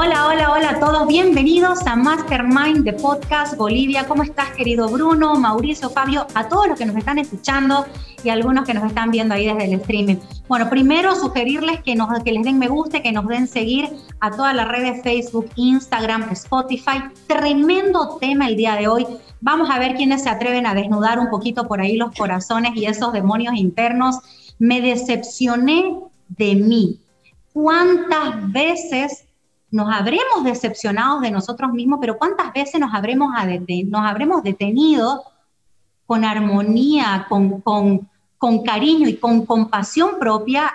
Hola, hola, hola a todos. Bienvenidos a Mastermind de Podcast Bolivia. ¿Cómo estás, querido Bruno, Mauricio, Fabio? A todos los que nos están escuchando y algunos que nos están viendo ahí desde el streaming. Bueno, primero sugerirles que, nos, que les den me guste, que nos den seguir a todas las redes Facebook, Instagram, Spotify. Tremendo tema el día de hoy. Vamos a ver quiénes se atreven a desnudar un poquito por ahí los corazones y esos demonios internos. Me decepcioné de mí. ¿Cuántas veces nos habremos decepcionado de nosotros mismos, pero ¿cuántas veces nos habremos, nos habremos detenido con armonía, con, con, con cariño y con compasión propia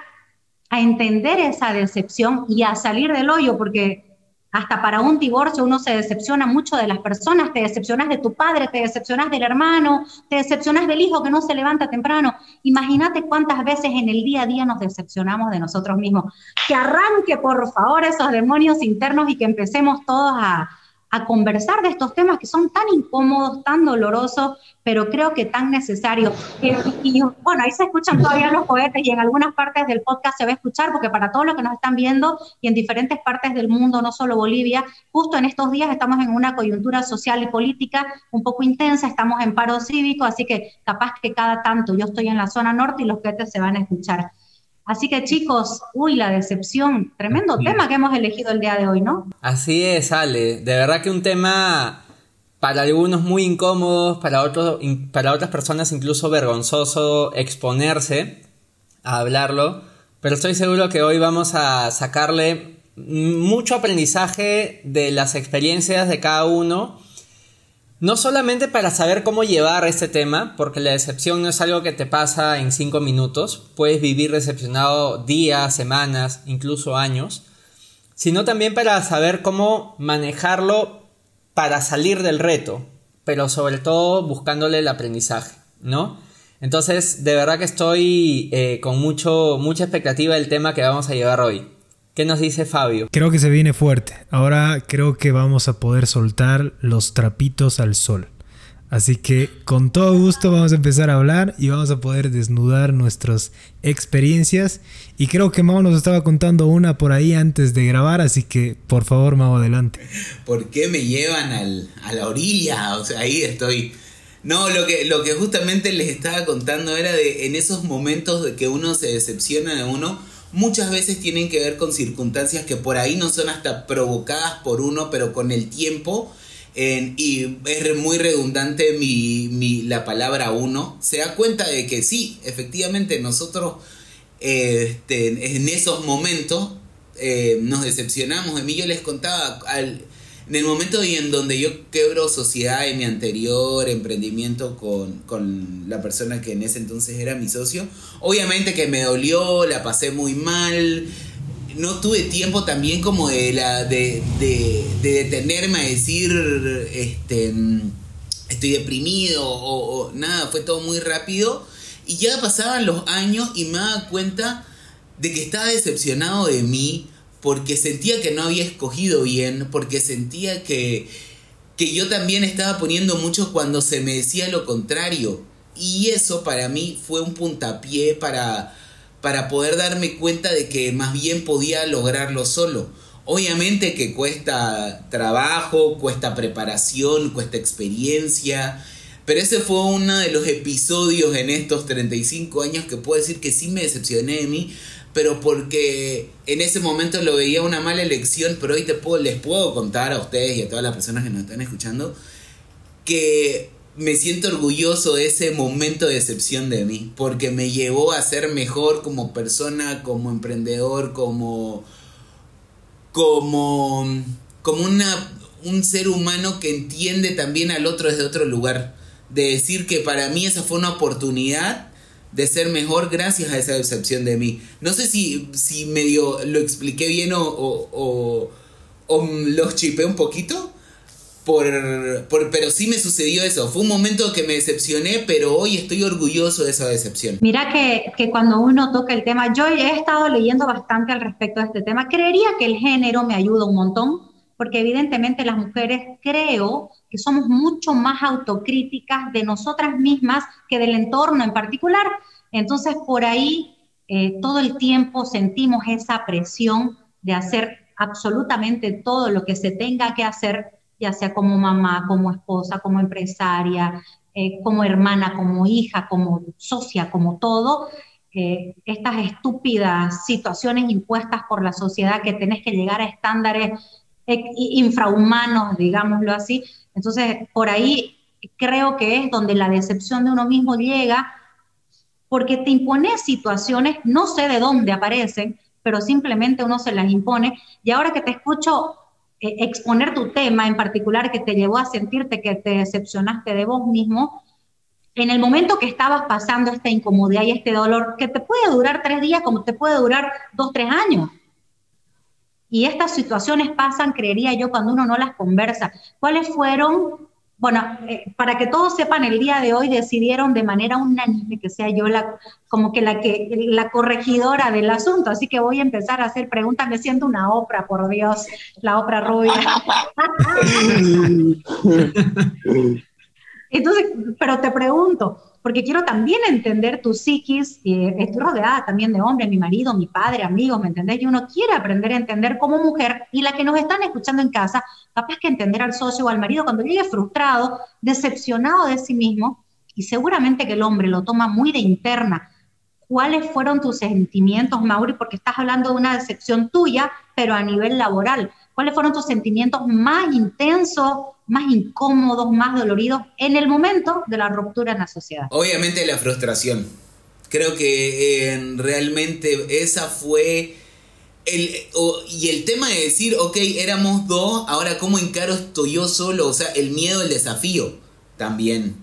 a entender esa decepción y a salir del hoyo? Porque hasta para un divorcio uno se decepciona mucho de las personas, te decepcionas de tu padre, te decepcionas del hermano, te decepcionas del hijo que no se levanta temprano. Imagínate cuántas veces en el día a día nos decepcionamos de nosotros mismos. Que arranque, por favor, esos demonios internos y que empecemos todos a, a conversar de estos temas que son tan incómodos, tan dolorosos, pero creo que tan necesarios. Bueno, ahí se escuchan todavía los cohetes y en algunas partes del podcast se va a escuchar, porque para todos los que nos están viendo y en diferentes partes del mundo, no solo Bolivia, justo en estos días estamos en una coyuntura social y política un poco intensa, estamos en paro cívico, así que capaz que cada tanto yo estoy en la zona norte y los cohetes se van a escuchar. Así que chicos, uy, la decepción, tremendo tema que hemos elegido el día de hoy, ¿no? Así es, Ale. De verdad que un tema para algunos muy incómodo, para, otros, para otras personas incluso vergonzoso exponerse a hablarlo, pero estoy seguro que hoy vamos a sacarle mucho aprendizaje de las experiencias de cada uno no solamente para saber cómo llevar este tema, porque la decepción no es algo que te pasa en cinco minutos, puedes vivir decepcionado días, semanas, incluso años, sino también para saber cómo manejarlo para salir del reto, pero sobre todo buscándole el aprendizaje, ¿no? Entonces, de verdad que estoy eh, con mucho, mucha expectativa del tema que vamos a llevar hoy. ¿Qué nos dice Fabio? Creo que se viene fuerte. Ahora creo que vamos a poder soltar los trapitos al sol. Así que con todo gusto vamos a empezar a hablar y vamos a poder desnudar nuestras experiencias. Y creo que Mau nos estaba contando una por ahí antes de grabar, así que por favor Mau, adelante. ¿Por qué me llevan a la orilla? O sea, ahí estoy... No, lo que, lo que justamente les estaba contando era de en esos momentos de que uno se decepciona de uno, muchas veces tienen que ver con circunstancias que por ahí no son hasta provocadas por uno, pero con el tiempo, y es muy redundante mi, la palabra uno, se da cuenta de que sí, efectivamente nosotros este, en esos momentos eh, nos decepcionamos. De mí yo les contaba, al, en el momento y en donde yo quebro sociedad en mi anterior emprendimiento con, la persona que en ese entonces era mi socio, obviamente que me dolió, la pasé muy mal, no tuve tiempo también como de, la, de, detenerme a decir, este, estoy deprimido o, o, nada, fue todo muy rápido. Y ya pasaban los años y me daba cuenta de que estaba decepcionado de mí porque sentía que no había escogido bien, porque sentía que, que yo también estaba poniendo mucho cuando se me decía lo contrario. Y eso para mí fue un puntapié para, para poder darme cuenta de que más bien podía lograrlo solo. Obviamente que cuesta trabajo, cuesta preparación, cuesta experiencia, pero ese fue uno de los episodios en estos 35 años que puedo decir que sí me decepcioné de mí, pero porque en ese momento lo veía una mala elección, pero hoy te puedo, les puedo contar a ustedes y a todas las personas que nos están escuchando que me siento orgulloso de ese momento de decepción de mí, porque me llevó a ser mejor como persona, como emprendedor, como como como una un ser humano que entiende también al otro desde otro lugar, de decir que para mí esa fue una oportunidad de ser mejor gracias a esa decepción de mí. No sé si, si medio lo expliqué bien o, o, o, los chipé un poquito. Por, por, pero sí me sucedió eso. Fue un momento que me decepcioné, pero hoy estoy orgulloso de esa decepción. Mira que, que, cuando uno toca el tema, yo he estado leyendo bastante al respecto de este tema. Creería que el género me ayuda un montón, porque evidentemente las mujeres creo que somos mucho más autocríticas de nosotras mismas que del entorno en particular. Entonces, por ahí eh, todo el tiempo sentimos esa presión de hacer absolutamente todo lo que se tenga que hacer, ya sea como mamá, como esposa, como empresaria, eh, como hermana, como hija, como socia, como todo, eh, estas estúpidas situaciones impuestas por la sociedad que tenés que llegar a estándares infrahumanos, digámoslo así. Entonces, por ahí creo que es donde la decepción de uno mismo llega, porque te impones situaciones, no sé de dónde aparecen, pero simplemente uno se las impone. Y ahora que te escucho eh, exponer tu tema en particular que te llevó a sentirte que te decepcionaste de vos mismo, en el momento que estabas pasando esta incomodidad y este dolor, que te puede durar tres días como te puede durar dos, tres años. Y estas situaciones pasan, creería yo, cuando uno no las conversa. ¿Cuáles fueron bueno, eh, para que todos sepan, el día de hoy decidieron de manera unánime que sea yo la, como que la, que la corregidora del asunto, así que voy a empezar a hacer preguntas, me siento una obra, por Dios, la obra rubia. Entonces, pero te pregunto, porque quiero también entender tu psiquis, eh, estoy rodeada también de hombres, mi marido, mi padre, amigos, ¿me entendés? Y uno quiere aprender a entender como mujer, y la que nos están escuchando en casa, capaz que entender al socio o al marido cuando llegue frustrado, decepcionado de sí mismo, y seguramente que el hombre lo toma muy de interna. ¿Cuáles fueron tus sentimientos, Mauri? Porque estás hablando de una decepción tuya, pero a nivel laboral. ¿Cuáles fueron tus sentimientos más intensos, más incómodos, más doloridos en el momento de la ruptura en la sociedad? Obviamente la frustración. Creo que eh, realmente esa fue... El, y el tema de decir, ok, éramos dos, ahora cómo encaro esto yo solo, o sea, el miedo, el desafío también.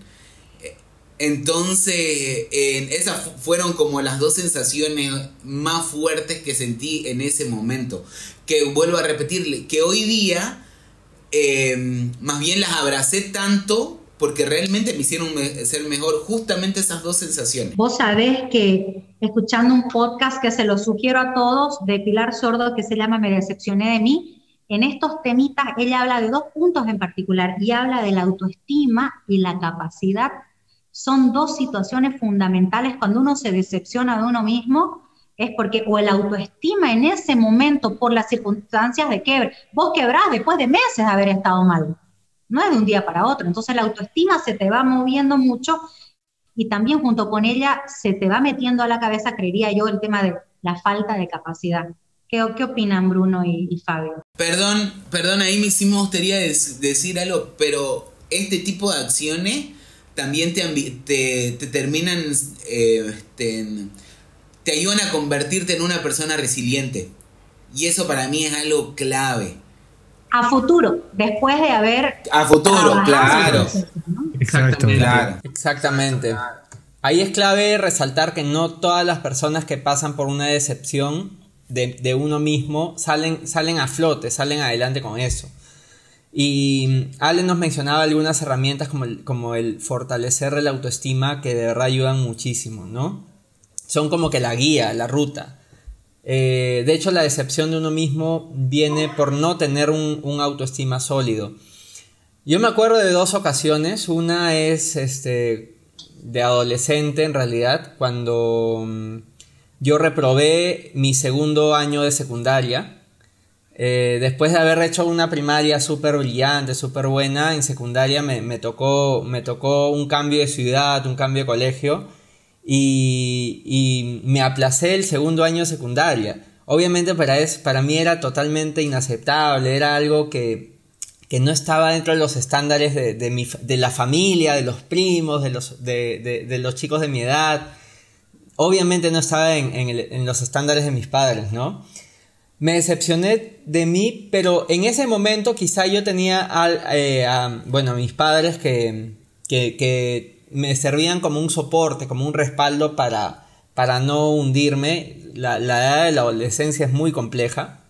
Entonces, esas fueron como las dos sensaciones más fuertes que sentí en ese momento. Que vuelvo a repetirle, que hoy día em, más bien las abracé tanto porque realmente me hicieron ser mejor justamente esas dos sensaciones. Vos sabés que escuchando un podcast que se lo sugiero a todos de Pilar Sordo que se llama Me decepcioné de mí, en estos temitas ella habla de dos puntos en particular y habla de la autoestima y la capacidad son dos situaciones fundamentales cuando uno se decepciona de uno mismo, es porque o el autoestima en ese momento por las circunstancias de quiebre, vos quebrás después de meses de haber estado mal, no es de un día para otro, entonces la autoestima se te va moviendo mucho y también junto con ella se te va metiendo a la cabeza, creería yo, el tema de la falta de capacidad. ¿Qué, qué opinan Bruno y, Fabio? Perdón, perdón, ahí me gustaría decir algo, pero este tipo de acciones también te, te, terminan, eh, te, te ayudan a convertirte en una persona resiliente. Y eso para mí es algo clave. A futuro, después de haber... A futuro, claro. Exactamente. Exactamente. Ahí es clave resaltar que no todas las personas que pasan por una decepción de, de uno mismo salen, salen a flote, salen adelante con eso. Y Ale nos mencionaba algunas herramientas como el, como el fortalecer la autoestima que de verdad ayudan muchísimo, ¿no? Son como que la guía, la ruta. Eh, de hecho, la decepción de uno mismo viene por no tener un, autoestima sólido. Yo me acuerdo de dos ocasiones. Una es este, de adolescente, en realidad, cuando mm, yo reprobé mi segundo año de secundaria. Eh, después de haber hecho una primaria súper brillante, súper buena, en secundaria me, tocó, me tocó un cambio de ciudad, un cambio de colegio y, me aplacé el segundo año de secundaria. Obviamente para, para mí era totalmente inaceptable, era algo que, no estaba dentro de los estándares de, la familia, de los primos, de los, de, los chicos de mi edad. Obviamente no estaba en, en los estándares de mis padres, ¿no? me decepcioné de mí, pero en ese momento quizá yo tenía eh, a, bueno, mis padres que, que, me servían como un soporte, como un respaldo para, para no hundirme. La, edad de la adolescencia es muy compleja.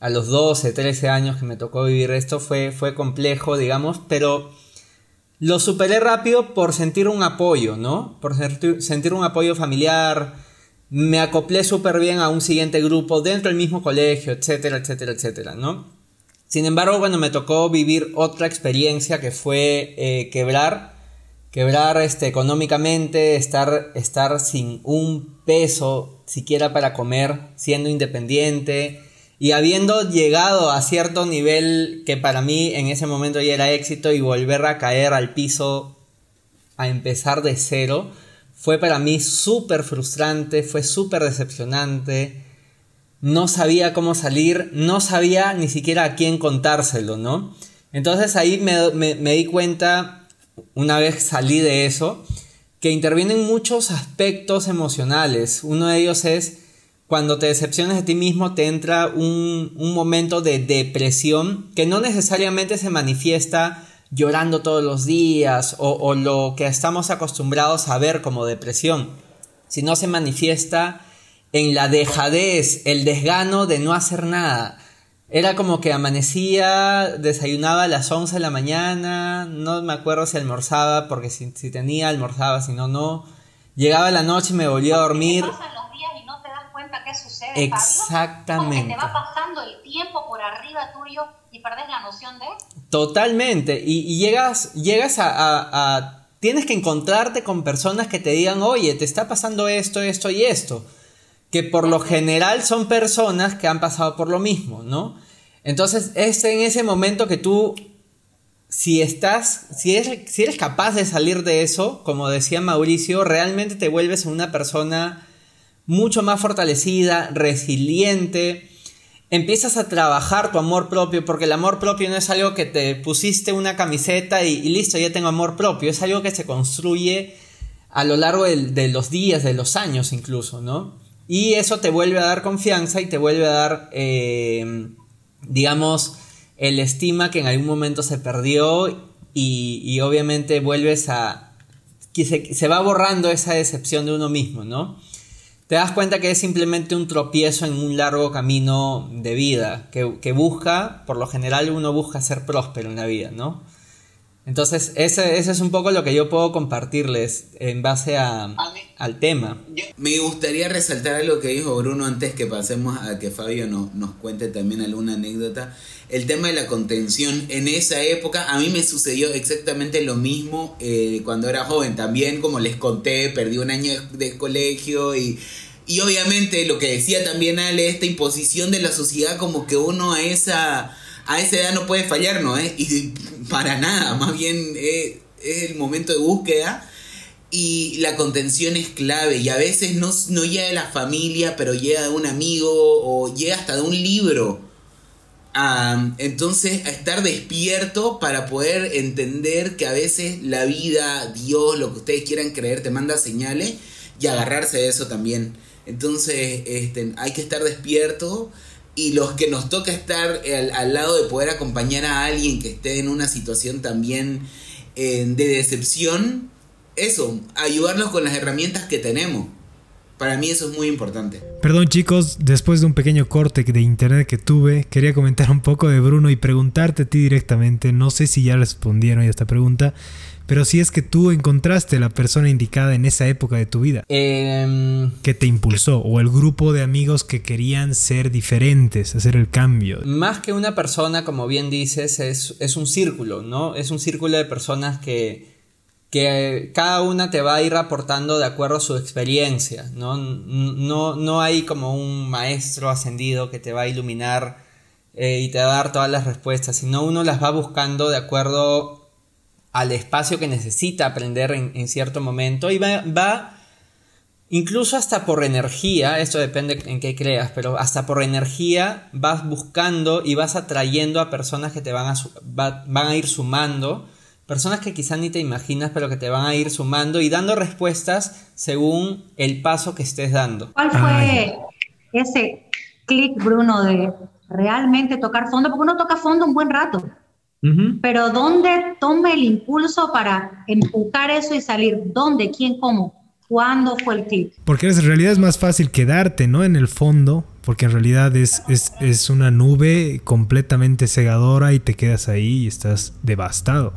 A los 12, 13 años que me tocó vivir esto fue, fue complejo, digamos, pero lo superé rápido por sentir un apoyo, ¿no? Por sentir un apoyo familiar, me acoplé súper bien a un siguiente grupo dentro del mismo colegio, etcétera, etcétera, etcétera, ¿no? Sin embargo, bueno, me tocó vivir otra experiencia que fue eh, quebrar, quebrar este, económicamente, estar, estar sin un peso siquiera para comer, siendo independiente, Y habiendo llegado a cierto nivel que para mí en ese momento ya era éxito y volver a caer al piso a empezar de cero, fue para mí súper frustrante, fue súper decepcionante. No sabía cómo salir, no sabía ni siquiera a quién contárselo, ¿no? Entonces ahí me, me di cuenta, una vez salí de eso, que intervienen muchos aspectos emocionales. Uno de ellos es cuando te decepcionas de ti mismo te entra un, momento de depresión que no necesariamente se manifiesta llorando todos los días o, o, lo que estamos acostumbrados a ver como depresión, sino se manifiesta en la dejadez, el desgano de no hacer nada. Era como que amanecía, desayunaba a las 11 de la mañana, no me acuerdo si almorzaba, porque si, si tenía almorzaba, si no, no. Llegaba la noche y me volvía a dormir qué sucede. Exactamente. Porque te va pasando el tiempo por arriba tuyo y perdés la noción de. Totalmente. Y, llegas, llegas a, Tienes que encontrarte con personas que te digan, oye, te está pasando esto, esto y esto. Que por lo general son personas que han pasado por lo mismo, ¿no? Entonces es en ese momento que tú, si estás, si eres, si eres capaz de salir de eso, como decía Mauricio, realmente te vuelves una persona mucho más fortalecida, resiliente. Empiezas a trabajar tu amor propio, porque el amor propio no es algo que te pusiste una camiseta y, listo, ya tengo amor propio, es algo que se construye a lo largo de, los días, de los años incluso, ¿no? Y eso te vuelve a dar confianza y te vuelve a dar, eh, digamos, el estima que en algún momento se perdió y, obviamente vuelves a... que se va borrando esa decepción de uno mismo, ¿no? te das cuenta que es simplemente un tropiezo en un largo camino de vida, que, busca, por lo general uno busca ser próspero en la vida, ¿no? Entonces, ese, es un poco lo que yo puedo compartirles en base a, al tema. Me gustaría resaltar algo que dijo Bruno antes que pasemos a que Fabio nos cuente también alguna anécdota. El tema de la contención. En esa época a mí me sucedió exactamente lo mismo eh, cuando era joven. También, como les conté, perdí un año de, colegio y, y obviamente lo que decía también Ale, esta imposición de la sociedad como que uno a esa a esa edad no puede fallar, ¿no? ¿Eh? Y para nada, más bien eh, es el momento de búsqueda y la contención es clave y a veces no, no llega de la familia, pero llega de un amigo o llega hasta de un libro. entonces, a estar despierto para poder entender que a veces la vida, Dios, lo que ustedes quieran creer, te manda señales y agarrarse de eso también. Entonces, este, hay que estar despierto y los que nos toca estar al, lado de poder acompañar a alguien que esté en una situación también eh, de decepción, eso, ayudarlos con las herramientas que tenemos. Para mí eso es muy importante. Perdón chicos, después de un pequeño corte de internet que tuve, quería comentar un poco de Bruno y preguntarte a ti directamente, no sé si ya respondieron a esta pregunta, pero si es que tú encontraste la persona indicada en esa época de tu vida. Em, que te impulsó. O el grupo de amigos que querían ser diferentes, hacer el cambio. Más que una persona, como bien dices, es, es un círculo, ¿no? Es un círculo de personas que, que cada una te va a ir aportando de acuerdo a su experiencia, ¿no? No, no hay como un maestro ascendido que te va a iluminar eh, y te va a dar todas las respuestas, sino uno las va buscando de acuerdo al espacio que necesita aprender en, cierto momento y va, incluso hasta por energía, esto depende en qué creas, pero hasta por energía vas buscando y vas atrayendo a personas que te van a, van a ir sumando, personas que quizás ni te imaginas, pero que te van a ir sumando y dando respuestas según el paso que estés dando. ¿Cuál fue ese clic, Bruno, de realmente tocar fondo? Porque uno toca fondo un buen rato. Pero ¿dónde tome el impulso para empujar eso y salir? ¿Dónde? ¿Quién? ¿Cómo? ¿Cuándo fue el clic? Porque en realidad es más fácil quedarte, ¿no? En el fondo, porque en realidad es, es, es una nube completamente cegadora y te quedas ahí y estás devastado.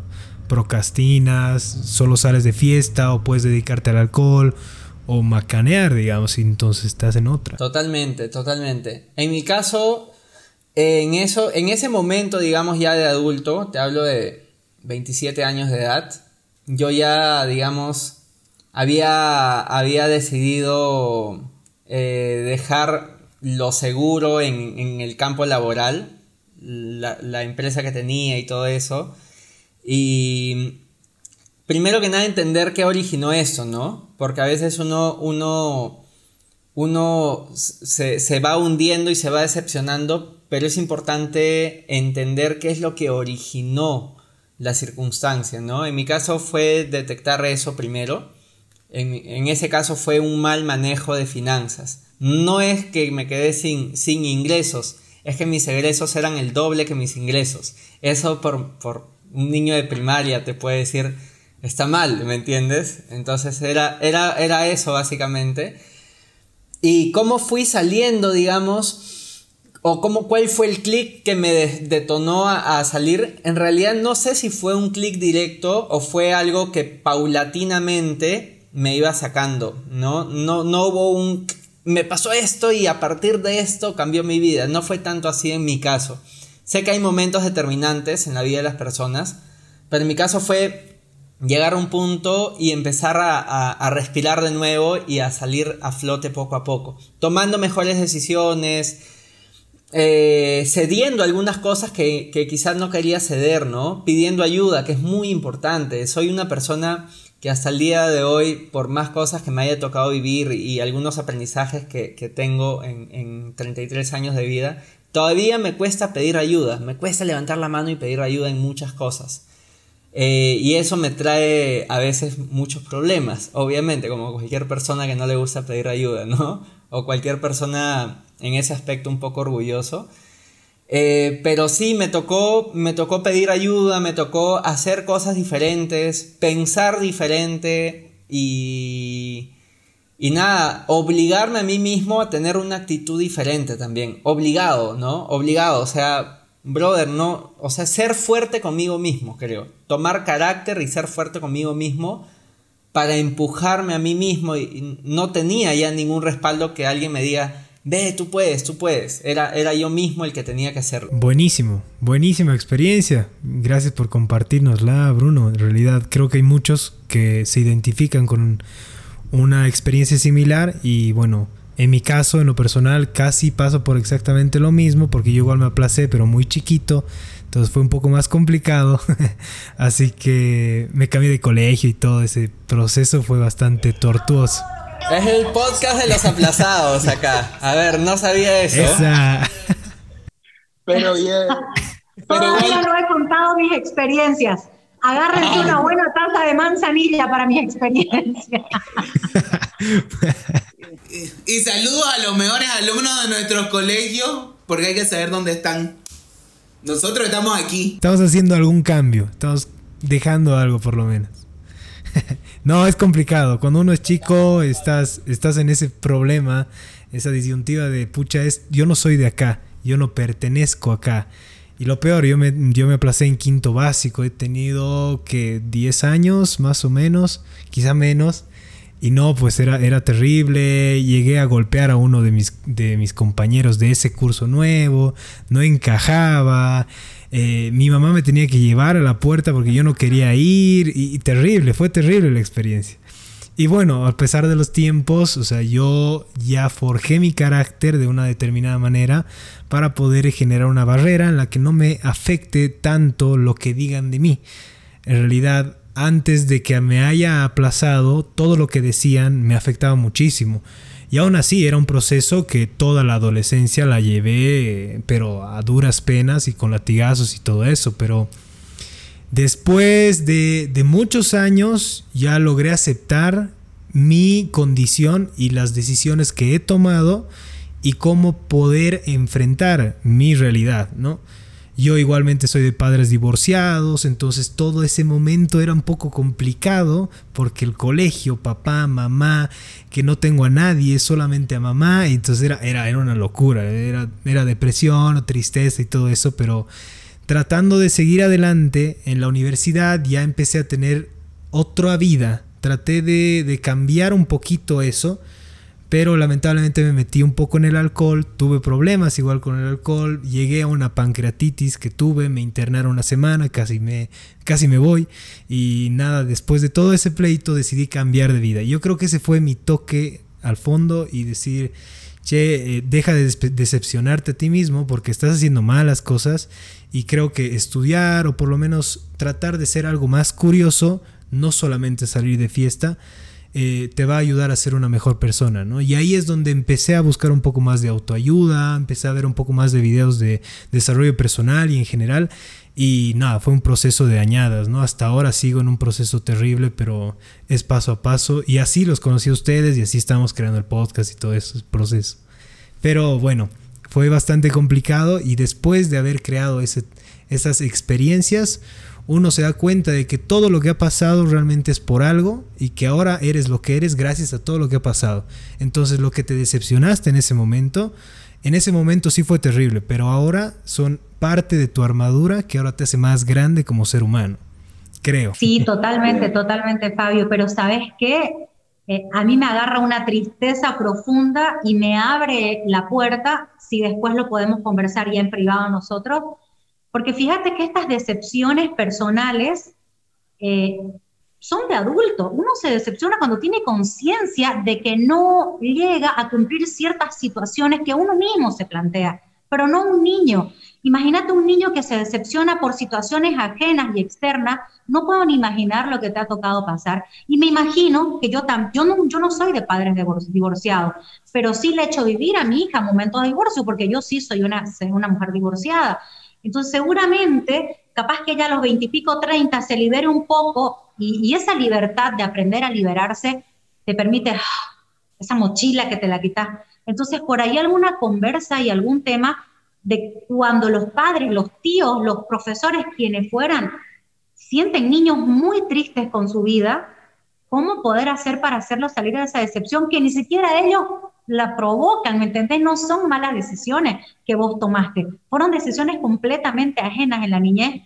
Procrastinas, solo sales de fiesta o puedes dedicarte al alcohol o macanear, digamos, y entonces estás en otra. Totalmente, totalmente. En mi caso, en, eso, en ese momento, digamos ya de adulto, te hablo de 27 años de edad, yo ya, digamos, había, había decidido eh, dejar lo seguro en, el campo laboral, la, la, empresa que tenía y todo eso. Y primero que nada entender qué originó eso, ¿no? Porque a veces uno, uno, uno se, se va hundiendo y se va decepcionando, pero es importante entender qué es lo que originó la circunstancia, ¿no? En mi caso fue detectar eso primero. En, ese caso fue un mal manejo de finanzas. No es que me quedé sin, sin ingresos, es que mis egresos eran el doble que mis ingresos. Eso por, por un niño de primaria te puede decir, está mal, ¿me entiendes? Entonces era, era, era eso básicamente. Y cómo fui saliendo, digamos, o cómo, cuál fue el clic que me detonó a, salir. En realidad no sé si fue un clic directo o fue algo que paulatinamente me iba sacando, ¿no? No, no hubo un... Me pasó esto y a partir de esto cambió mi vida. No fue tanto así en mi caso. Sé que hay momentos determinantes en la vida de las personas, pero en mi caso fue llegar a un punto y empezar a, a respirar de nuevo y a salir a flote poco a poco, tomando mejores decisiones, eh, cediendo algunas cosas que, quizás no quería ceder, ¿no? Pidiendo ayuda, que es muy importante. Soy una persona que hasta el día de hoy, por más cosas que me haya tocado vivir y algunos aprendizajes que, tengo en, 33 años de vida, todavía me cuesta pedir ayuda, me cuesta levantar la mano y pedir ayuda en muchas cosas. Eh, y eso me trae a veces muchos problemas, obviamente, como cualquier persona que no le gusta pedir ayuda, ¿no? O cualquier persona en ese aspecto un poco orgulloso. Eh, pero sí, me tocó, me tocó pedir ayuda, me tocó hacer cosas diferentes, pensar diferente y, y nada, obligarme a mí mismo a tener una actitud diferente también. Obligado, ¿no? Obligado, o sea, brother, no, o sea, ser fuerte conmigo mismo, creo. Tomar carácter y ser fuerte conmigo mismo para empujarme a mí mismo y no tenía ya ningún respaldo que alguien me diga, ve, tú puedes, tú puedes. Era, era yo mismo el que tenía que hacerlo. Buenísimo, buenísima experiencia. Gracias por compartirnosla, Bruno. En realidad creo que hay muchos que se identifican con una experiencia similar y bueno, en mi caso, en lo personal, casi paso por exactamente lo mismo porque yo igual me aplacé, pero muy chiquito. Entonces fue un poco más complicado. Así que me cambié de colegio y todo ese proceso fue bastante tortuoso. Es el podcast de los aplazados acá. A ver, no sabía eso. Pero bien. Todavía no he contado mis experiencias. Agárrense una buena taza de manzanilla para mi experiencia. y, saludos a los mejores alumnos de nuestros colegios, porque hay que saber dónde están. Nosotros estamos aquí. Estamos haciendo algún cambio, estamos dejando algo por lo menos. No, es complicado. Cuando uno es chico, estás, estás en ese problema, esa disyuntiva de, pucha, es, yo no soy de acá, yo no pertenezco acá. Y lo peor, yo me, yo me aplacé en quinto básico, he tenido que 10 años más o menos, quizá menos. Y no, pues era, era terrible. Llegué a golpear a uno de mis, de mis compañeros de ese curso nuevo. No encajaba. Eh, mi mamá me tenía que llevar a la puerta porque yo no quería ir y, terrible, fue terrible la experiencia. Y bueno, a pesar de los tiempos, o sea, yo ya forjé mi carácter de una determinada manera para poder generar una barrera en la que no me afecte tanto lo que digan de mí. En realidad, antes de que me haya aplazado, todo lo que decían me afectaba muchísimo. Y aún así era un proceso que toda la adolescencia la llevé, pero a duras penas y con latigazos y todo eso. Pero después de, muchos años ya logré aceptar mi condición y las decisiones que he tomado y cómo poder enfrentar mi realidad, ¿no? Yo igualmente soy de padres divorciados, entonces todo ese momento era un poco complicado porque el colegio, papá, mamá, que no tengo a nadie, solamente a mamá, entonces era, era, era una locura, era, era depresión, tristeza y todo eso, pero tratando de seguir adelante en la universidad ya empecé a tener otra vida, traté de, de cambiar un poquito eso pero lamentablemente me metí un poco en el alcohol, tuve problemas igual con el alcohol, llegué a una pancreatitis que tuve, me internaron una semana, casi me, casi me voy y nada, después de todo ese pleito decidí cambiar de vida. Yo creo que ese fue mi toque al fondo y decir, che, eh, deja de decepcionarte a ti mismo porque estás haciendo malas cosas y creo que estudiar o por lo menos tratar de ser algo más curioso, no solamente salir de fiesta, eh, te va a ayudar a ser una mejor persona, ¿no? Y ahí es donde empecé a buscar un poco más de autoayuda, empecé a ver un poco más de videos de desarrollo personal y en general. Y nada, fue un proceso de añadas, ¿no? Hasta ahora sigo en un proceso terrible, pero es paso a paso. Y así los conocí a ustedes y así estamos creando el podcast y todo ese proceso. Pero bueno, fue bastante complicado y después de haber creado ese, esas experiencias, uno se da cuenta de que todo lo que ha pasado realmente es por algo y que ahora eres lo que eres gracias a todo lo que ha pasado. Entonces lo que te decepcionaste en ese momento, en ese momento sí fue terrible, pero ahora son parte de tu armadura que ahora te hace más grande como ser humano. Creo. Sí, totalmente, totalmente, Fabio. Pero ¿sabes qué? Eh, a mí me agarra una tristeza profunda y me abre la puerta, si después lo podemos conversar ya en privado nosotros, porque fíjate que estas decepciones personales eh, son de adulto. Uno se decepciona cuando tiene conciencia de que no llega a cumplir ciertas situaciones que uno mismo se plantea, pero no un niño. Imagínate un niño que se decepciona por situaciones ajenas y externas, no puedo ni imaginar lo que te ha tocado pasar. Y me imagino que yo, yo, no, yo no soy de padres divorciados, pero sí le he hecho vivir a mi hija momentos de divorcio, porque yo sí soy una, una mujer divorciada. Entonces, seguramente, capaz que ella a los veintipico, treinta se libere un poco y, esa libertad de aprender a liberarse te permite ¡ah! esa mochila que te la quitas. Entonces, por ahí alguna conversa y algún tema de cuando los padres, los tíos, los profesores, quienes fueran, sienten niños muy tristes con su vida, ¿cómo poder hacer para hacerlos salir de esa decepción que ni siquiera ellos la provocan, ¿me entendés? No son malas decisiones que vos tomaste, fueron decisiones completamente ajenas en la niñez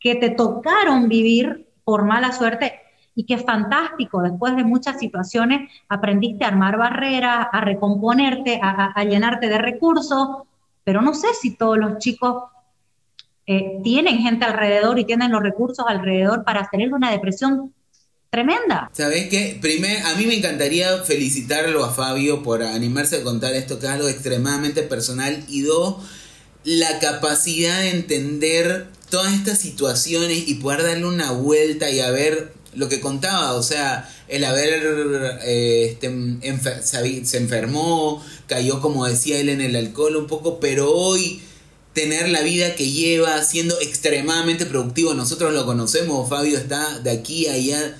que te tocaron vivir por mala suerte y que fantástico, después de muchas situaciones aprendiste a armar barreras, a recomponerte, a, llenarte de recursos, pero no sé si todos los chicos eh, tienen gente alrededor y tienen los recursos alrededor para tener una depresión tremenda. ¿Sabes qué? Primero, a mí me encantaría felicitarlo a Fabio por animarse a contar esto, que es algo extremadamente personal. Y dos, la capacidad de entender todas estas situaciones y poder darle una vuelta y a ver lo que contaba, o sea, el haber, eh, este, se enfermó, cayó como decía él en el alcohol un poco, pero hoy tener la vida que lleva siendo extremadamente productivo, nosotros lo conocemos, Fabio está de aquí a allá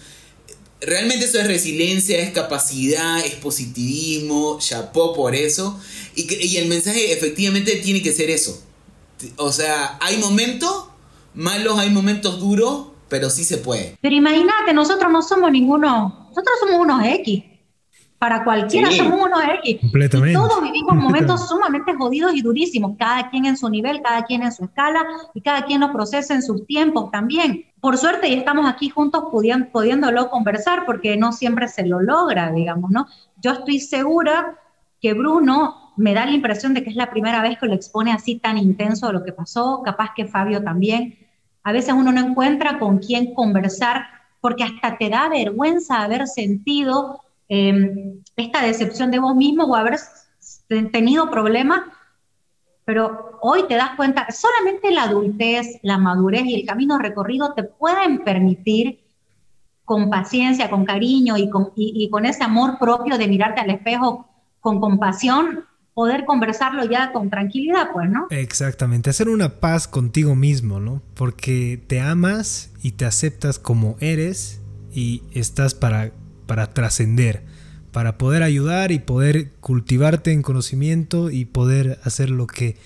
realmente eso es resiliencia, es capacidad, es positivismo, chapó por eso. Y, y el mensaje efectivamente tiene que ser eso. O sea, hay momentos malos, hay momentos duros, pero sí se puede. Pero imagínate, nosotros no somos ninguno, nosotros somos unos X. Para cualquiera somos unos X. Completamente. Y todos vivimos momentos sumamente jodidos y durísimos, cada quien en su nivel, cada quien en su escala y cada quien lo procesa en sus tiempos también. Por suerte, y estamos aquí juntos pudiéndolo conversar porque no siempre se lo logra, digamos, ¿no? Yo estoy segura que Bruno me da la impresión de que es la primera vez que lo expone así tan intenso lo que pasó, capaz que Fabio también. A veces uno no encuentra con quién conversar porque hasta te da vergüenza haber sentido Em, esta decepción de vos mismo o haber tenido problemas, pero hoy te das cuenta, solamente la adultez, la madurez y el camino recorrido te pueden permitir con paciencia, con cariño y con, y con ese amor propio de mirarte al espejo con compasión, poder conversarlo ya con tranquilidad, pues, ¿no? Exactamente, hacer una paz contigo mismo, ¿no? Porque te amas y te aceptas como eres y estás para para trascender, para poder ayudar y poder cultivarte en conocimiento y poder hacer lo que,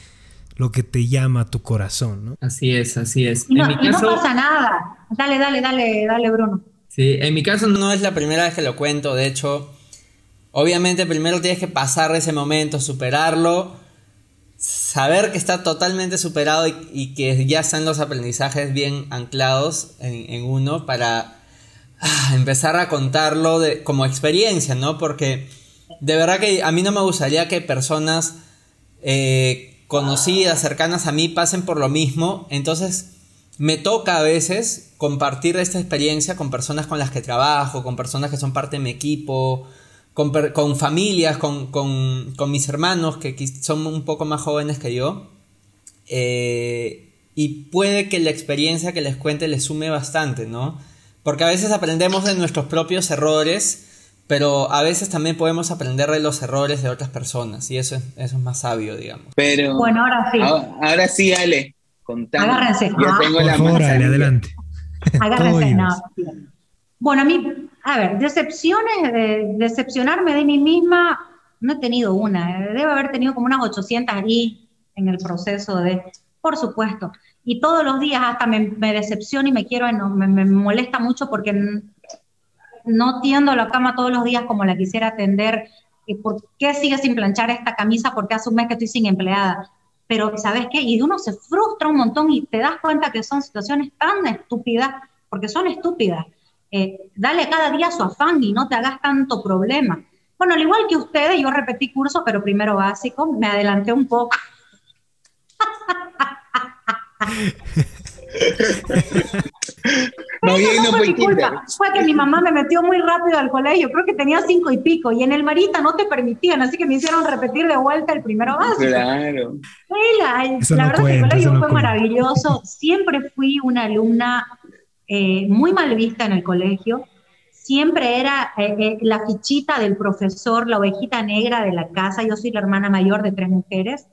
lo que te llama tu corazón. ¿no? Así es, así es. no, en mi caso, no pasa nada. Dale, dale, dale, dale, Bruno. Sí, en mi caso no es la primera vez que lo cuento, de hecho, obviamente primero tienes que pasar ese momento, superarlo, saber que está totalmente superado y, que ya están los aprendizajes bien anclados en, en uno para Empezar a contarlo de, como experiencia, ¿no? Porque de verdad que a mí no me gustaría que personas eh, conocidas, cercanas a mí, pasen por lo mismo. Entonces, me toca a veces compartir esta experiencia con personas con las que trabajo, con personas que son parte de mi equipo, con, familias, con, con, mis hermanos que son un poco más jóvenes que yo. Eh, y puede que la experiencia que les cuente les sume bastante, ¿no? Porque a veces aprendemos de nuestros propios errores, pero a veces también podemos aprender de los errores de otras personas y eso, eso es más sabio, digamos. Pero bueno, ahora sí. Ahora, sí, Ale, contame. Agárrense. Yo tengo la favor, Ale, adelante. Agárrense. no. Bueno, a mí, a ver, decepciones, de, decepcionarme de mí misma, no he tenido una. Debo haber tenido como unas 800 ahí en el proceso de por supuesto. Y todos los días hasta me, me decepciona y me quiero, me, me, molesta mucho porque no tiendo la cama todos los días como la quisiera atender. ¿Y ¿Por qué sigue sin planchar esta camisa? Porque hace un mes que estoy sin empleada. Pero, ¿sabes qué? Y uno se frustra un montón y te das cuenta que son situaciones tan estúpidas, porque son estúpidas. Eh, dale cada día su afán y no te hagas tanto problema. Bueno, al igual que ustedes, yo repetí curso, pero primero básico, me adelanté un poco. No, fue mi culpa. Fue que mi mamá me metió muy rápido al colegio. Creo que tenía cinco y pico. Y en el Marita no te permitían. Así que me hicieron repetir de vuelta el primero básico. Claro. la, la verdad que el colegio fue maravilloso. Siempre fui una alumna eh, muy mal vista en el colegio. Siempre era eh, eh, la fichita del profesor, la ovejita negra de la casa. Yo soy la hermana mayor de tres mujeres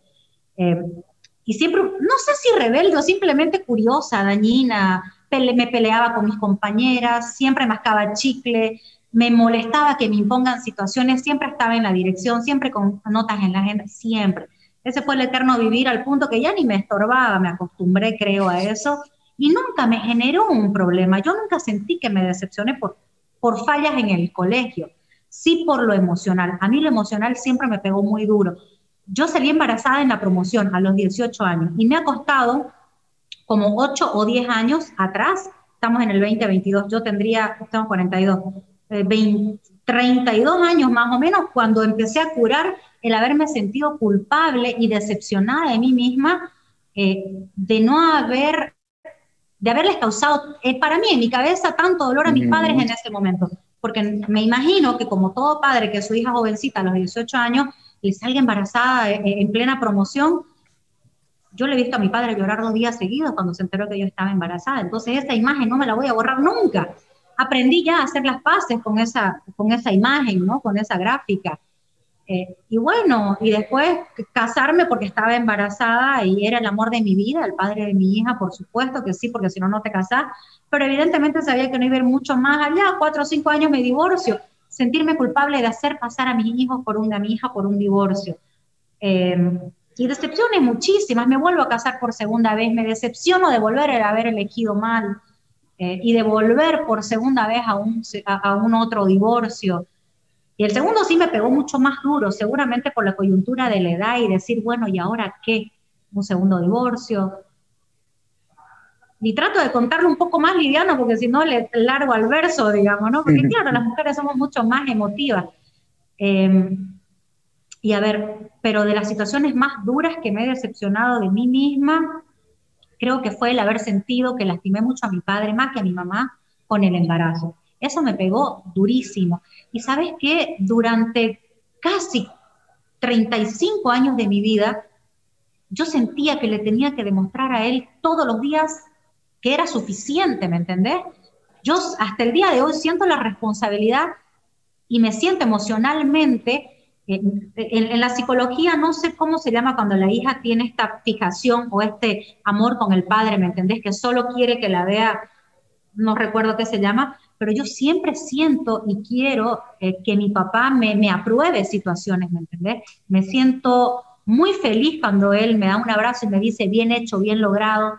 y siempre, no sé si rebelde o simplemente curiosa, dañina, me peleaba con mis compañeras, siempre mascaba chicle, me molestaba que me impongan situaciones, siempre estaba en la dirección, siempre con notas en la agenda, siempre. Ese fue el eterno vivir al punto que ya ni me estorbaba, me acostumbré, creo, a eso, y nunca me generó un problema. Yo nunca sentí que me decepcioné por, por fallas en el colegio, sí por lo emocional. A mí lo emocional siempre me pegó muy duro. Yo salí embarazada en la promoción a los 18 años y me ha costado como 8 o 10 años atrás, estamos en el 2022, yo tendría, estamos 42, 32 años más o menos cuando empecé a curar el haberme sentido culpable y decepcionada de mí misma eh, de no haber, de haberles causado, eh, para mí en mi cabeza, tanto dolor a mis padres en ese momento. Porque me imagino que como todo padre que su hija jovencita a los 18 años le salga embarazada eh, en plena promoción. Yo le he visto a mi padre llorar dos días seguidos cuando se enteró que yo estaba embarazada. Entonces esa imagen no me la voy a borrar nunca. Aprendí ya a hacer las paces con esa, con esa imagen, ¿no? Con esa gráfica. Eh, y bueno, y después casarme porque estaba embarazada y era el amor de mi vida, el padre de mi hija, por supuesto que sí, porque si no, no te casás. Pero evidentemente sabía que no iba a ir mucho más allá. Cuatro o cinco años me divorcio sentirme culpable de hacer pasar a mis hijos por una hija por un divorcio. Eh, y decepciones muchísimas, me vuelvo a casar por segunda vez, me decepciono de volver a haber elegido mal eh, y de volver por segunda vez a un, a, un otro divorcio. Y el segundo sí me pegó mucho más duro, seguramente por la coyuntura de la edad y decir, bueno, ¿y ahora qué? Un segundo divorcio, y trato de contarlo un poco más liviano porque si no le largo al verso, digamos, ¿no? Porque claro, las mujeres somos mucho más emotivas. Em, y a ver, pero de las situaciones más duras que me he decepcionado de mí misma, creo que fue el haber sentido que lastimé mucho a mi padre más que a mi mamá con el embarazo. Eso me pegó durísimo. Y sabes que durante casi 35 años de mi vida, yo sentía que le tenía que demostrar a él todos los días que era suficiente, ¿me entendés? Yo hasta el día de hoy siento la responsabilidad y me siento emocionalmente, en, la psicología no sé cómo se llama cuando la hija tiene esta fijación o este amor con el padre, ¿me entendés? Que solo quiere que la vea, no recuerdo qué se llama, pero yo siempre siento y quiero eh, que mi papá me, me apruebe situaciones, ¿me entendés? Me siento muy feliz cuando él me da un abrazo y me dice, bien hecho, bien logrado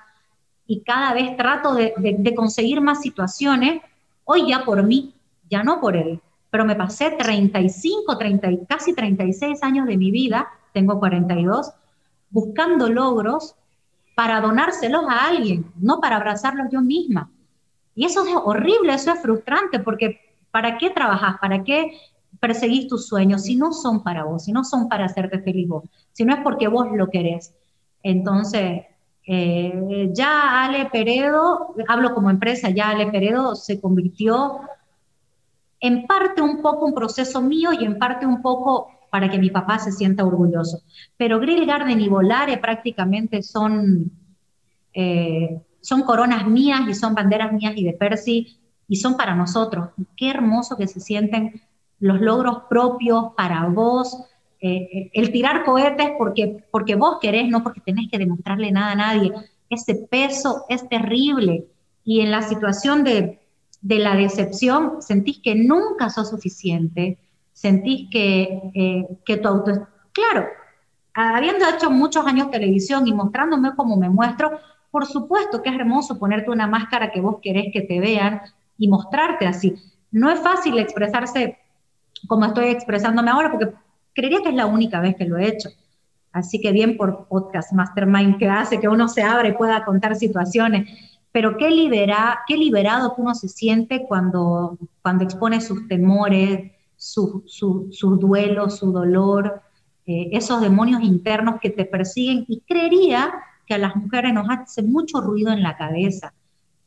y cada vez trato de, conseguir más situaciones, hoy ya por mí, ya no por él, pero me pasé 35, 30, casi 36 años de mi vida, tengo 42, buscando logros para donárselos a alguien, no para abrazarlos yo misma. Y eso es horrible, eso es frustrante, porque ¿para qué trabajas? ¿Para qué perseguís tus sueños si no son para vos, si no son para hacerte feliz vos, si no es porque vos lo querés? Entonces, eh, ya Ale Peredo, hablo como empresa, ya Ale Peredo se convirtió en parte un poco un proceso mío y en parte un poco para que mi papá se sienta orgulloso. Pero Grill Garden y Volare prácticamente son, eh, son coronas mías y son banderas mías y de Percy y son para nosotros. Qué hermoso que se sienten los logros propios para vos, eh, el tirar cohetes porque, porque vos querés, no porque tenés que demostrarle nada a nadie. Ese peso es terrible. Y en la situación de, de la decepción, sentís que nunca sos suficiente, sentís que, eh, que tu auto... Claro, habiendo hecho muchos años televisión y mostrándome como me muestro, por supuesto que es hermoso ponerte una máscara que vos querés que te vean y mostrarte así. No es fácil expresarse como estoy expresándome ahora, porque creería que es la única vez que lo he hecho. Así que bien por Podcast Mastermind que hace que uno se abra y pueda contar situaciones. Pero qué, libera, qué liberado que uno se siente cuando, cuando expone sus temores, su, su, sus duelos, su dolor, eh, esos demonios internos que te persiguen. Y creería que a las mujeres nos hace mucho ruido en la cabeza.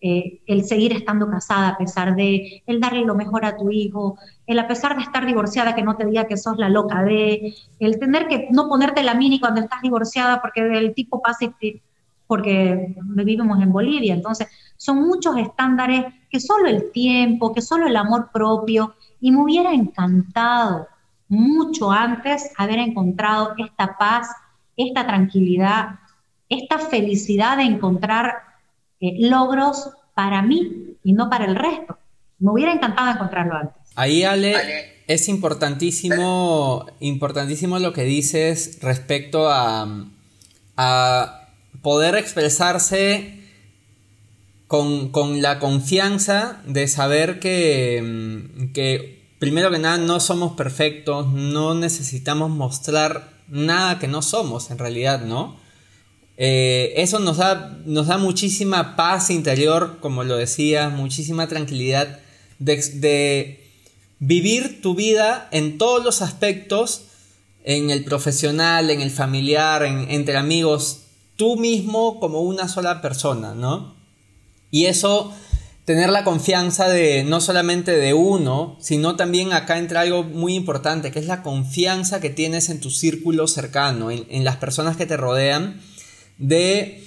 Eh, el seguir estando casada a pesar de, el darle lo mejor a tu hijo, el a pesar de estar divorciada que no te diga que sos la loca de, el tener que no ponerte la mini cuando estás divorciada porque el tipo pasa y porque vivimos en Bolivia, entonces son muchos estándares que solo el tiempo, que solo el amor propio, y me hubiera encantado mucho antes haber encontrado esta paz, esta tranquilidad, esta felicidad de encontrar eh, logros para mí y no para el resto. Me hubiera encantado encontrarlo antes. Ahí, Ale, es importantísimo, importantísimo lo que dices respecto a, a poder expresarse con, la confianza de saber que, que, primero que nada, no somos perfectos, no necesitamos mostrar nada que no somos en realidad, ¿no? Eh, eso nos da, nos da muchísima paz interior, como lo decía, muchísima tranquilidad de, vivir tu vida en todos los aspectos, en el profesional, en el familiar, entre amigos, tú mismo como una sola persona, ¿no? Y eso, tener la confianza de no solamente de uno, sino también acá entra algo muy importante, que es la confianza que tienes en tu círculo cercano, en, las personas que te rodean, de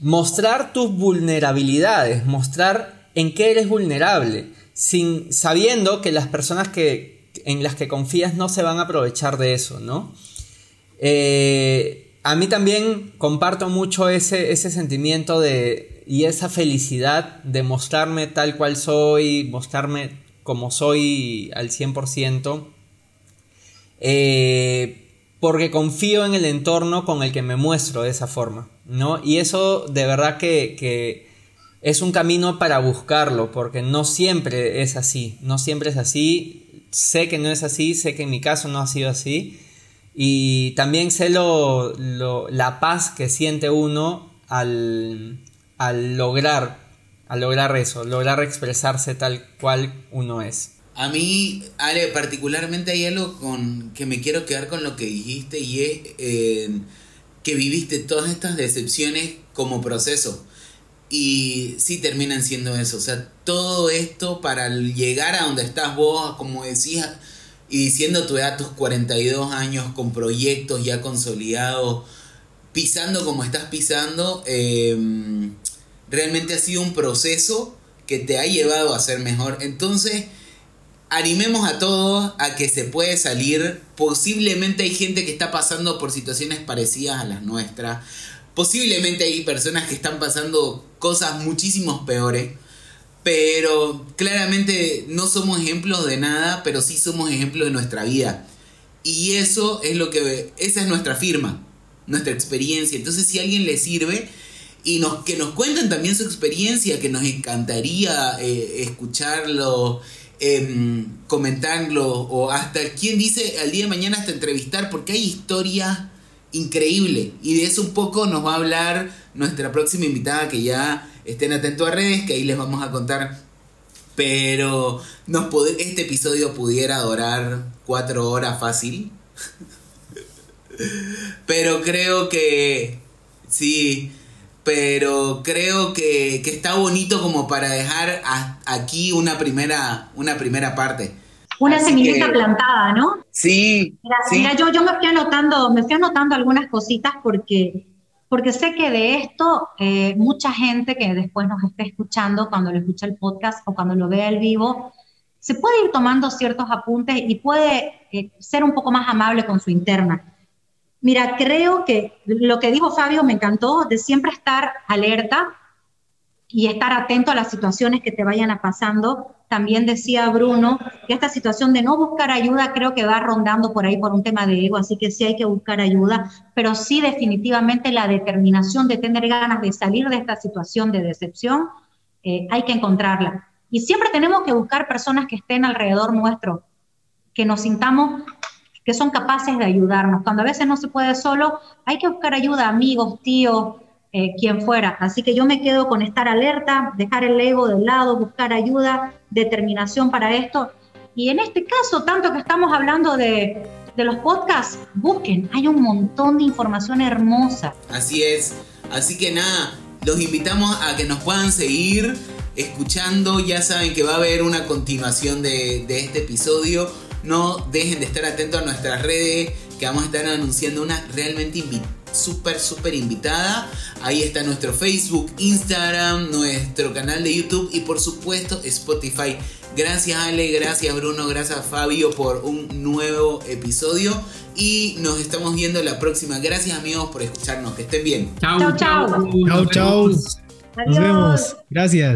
mostrar tus vulnerabilidades, mostrar en qué eres vulnerable, sin, sabiendo que las personas que, en las que confías no se van a aprovechar de eso, ¿no? Eh, a mí también comparto mucho ese, ese sentimiento de y esa felicidad de mostrarme tal cual soy, mostrarme como soy al 100%, eh, porque confío en el entorno con el que me muestro de esa forma, ¿no? Y eso de verdad que, que es un camino para buscarlo, porque no siempre es así, no siempre es así, sé que no es así, sé que en mi caso no ha sido así, y también sé lo, la paz que siente uno al, al lograr, al lograr eso, lograr expresarse tal cual uno es. A mí, Ale, particularmente hay algo con que me quiero quedar con lo que dijiste y es eh, que viviste todas estas decepciones como proceso. Y sí terminan siendo eso. O sea, todo esto para llegar a donde estás vos, como decías, y diciendo tu edad, tus 42 años, con proyectos ya consolidados, pisando como estás pisando, eh, realmente ha sido un proceso que te ha llevado a ser mejor. Entonces, animemos a todos a que se puede salir. Posiblemente hay gente que está pasando por situaciones parecidas a las nuestras. Posiblemente hay personas que están pasando cosas muchísimo peores. Pero claramente no somos ejemplos de nada, pero sí somos ejemplos de nuestra vida. Y eso es lo que, esa es nuestra firma, nuestra experiencia. Entonces si a alguien le sirve, y nos, que nos cuenten también su experiencia, que nos encantaría eh, escucharlo, em, comentarlo, o hasta quien dice al día de mañana hasta entrevistar, porque hay historias increíbles. Y de eso un poco nos va a hablar nuestra próxima invitada, que ya estén atentos a redes, que ahí les vamos a contar. Pero nos este episodio pudiera durar cuatro horas fácil. Pero creo que sí, pero creo que, está bonito como para dejar aquí una primera, una primera parte. Una semillita plantada, ¿no? Sí. Mira, yo, yo me fui anotando, me fui anotando algunas cositas porque, porque sé que de esto eh, mucha gente que después nos esté escuchando cuando lo escucha el podcast o cuando lo vea el vivo, se puede ir tomando ciertos apuntes y puede eh, ser un poco más amable con su interna. Mira, creo que lo que dijo Fabio me encantó, de siempre estar alerta y estar atento a las situaciones que te vayan a pasando. También decía Bruno que esta situación de no buscar ayuda creo que va rondando por ahí por un tema de ego, así que sí hay que buscar ayuda, pero sí definitivamente la determinación de tener ganas de salir de esta situación de decepción, eh, hay que encontrarla. Y siempre tenemos que buscar personas que estén alrededor nuestro, que nos sintamos que son capaces de ayudarnos. Cuando a veces no se puede solo, hay que buscar ayuda, amigos, tíos, eh, quien fuera. Así que yo me quedo con estar alerta, dejar el ego de lado, buscar ayuda, determinación para esto. Y en este caso, tanto que estamos hablando de, de los podcasts, busquen, hay un montón de información hermosa. Así es. Así que nada, los invitamos a que nos puedan seguir escuchando. Ya saben que va a haber una continuación de, de este episodio no dejen de estar atentos a nuestras redes, que vamos a estar anunciando una realmente súper, súper invitada. Ahí está nuestro Facebook, Instagram, nuestro canal de YouTube y por supuesto Spotify. Gracias Ale, gracias Bruno, gracias Fabio por un nuevo episodio y nos estamos viendo la próxima. Gracias amigos por escucharnos, que estén bien. Chao, chao. Chao, chao. Nos vemos. Gracias.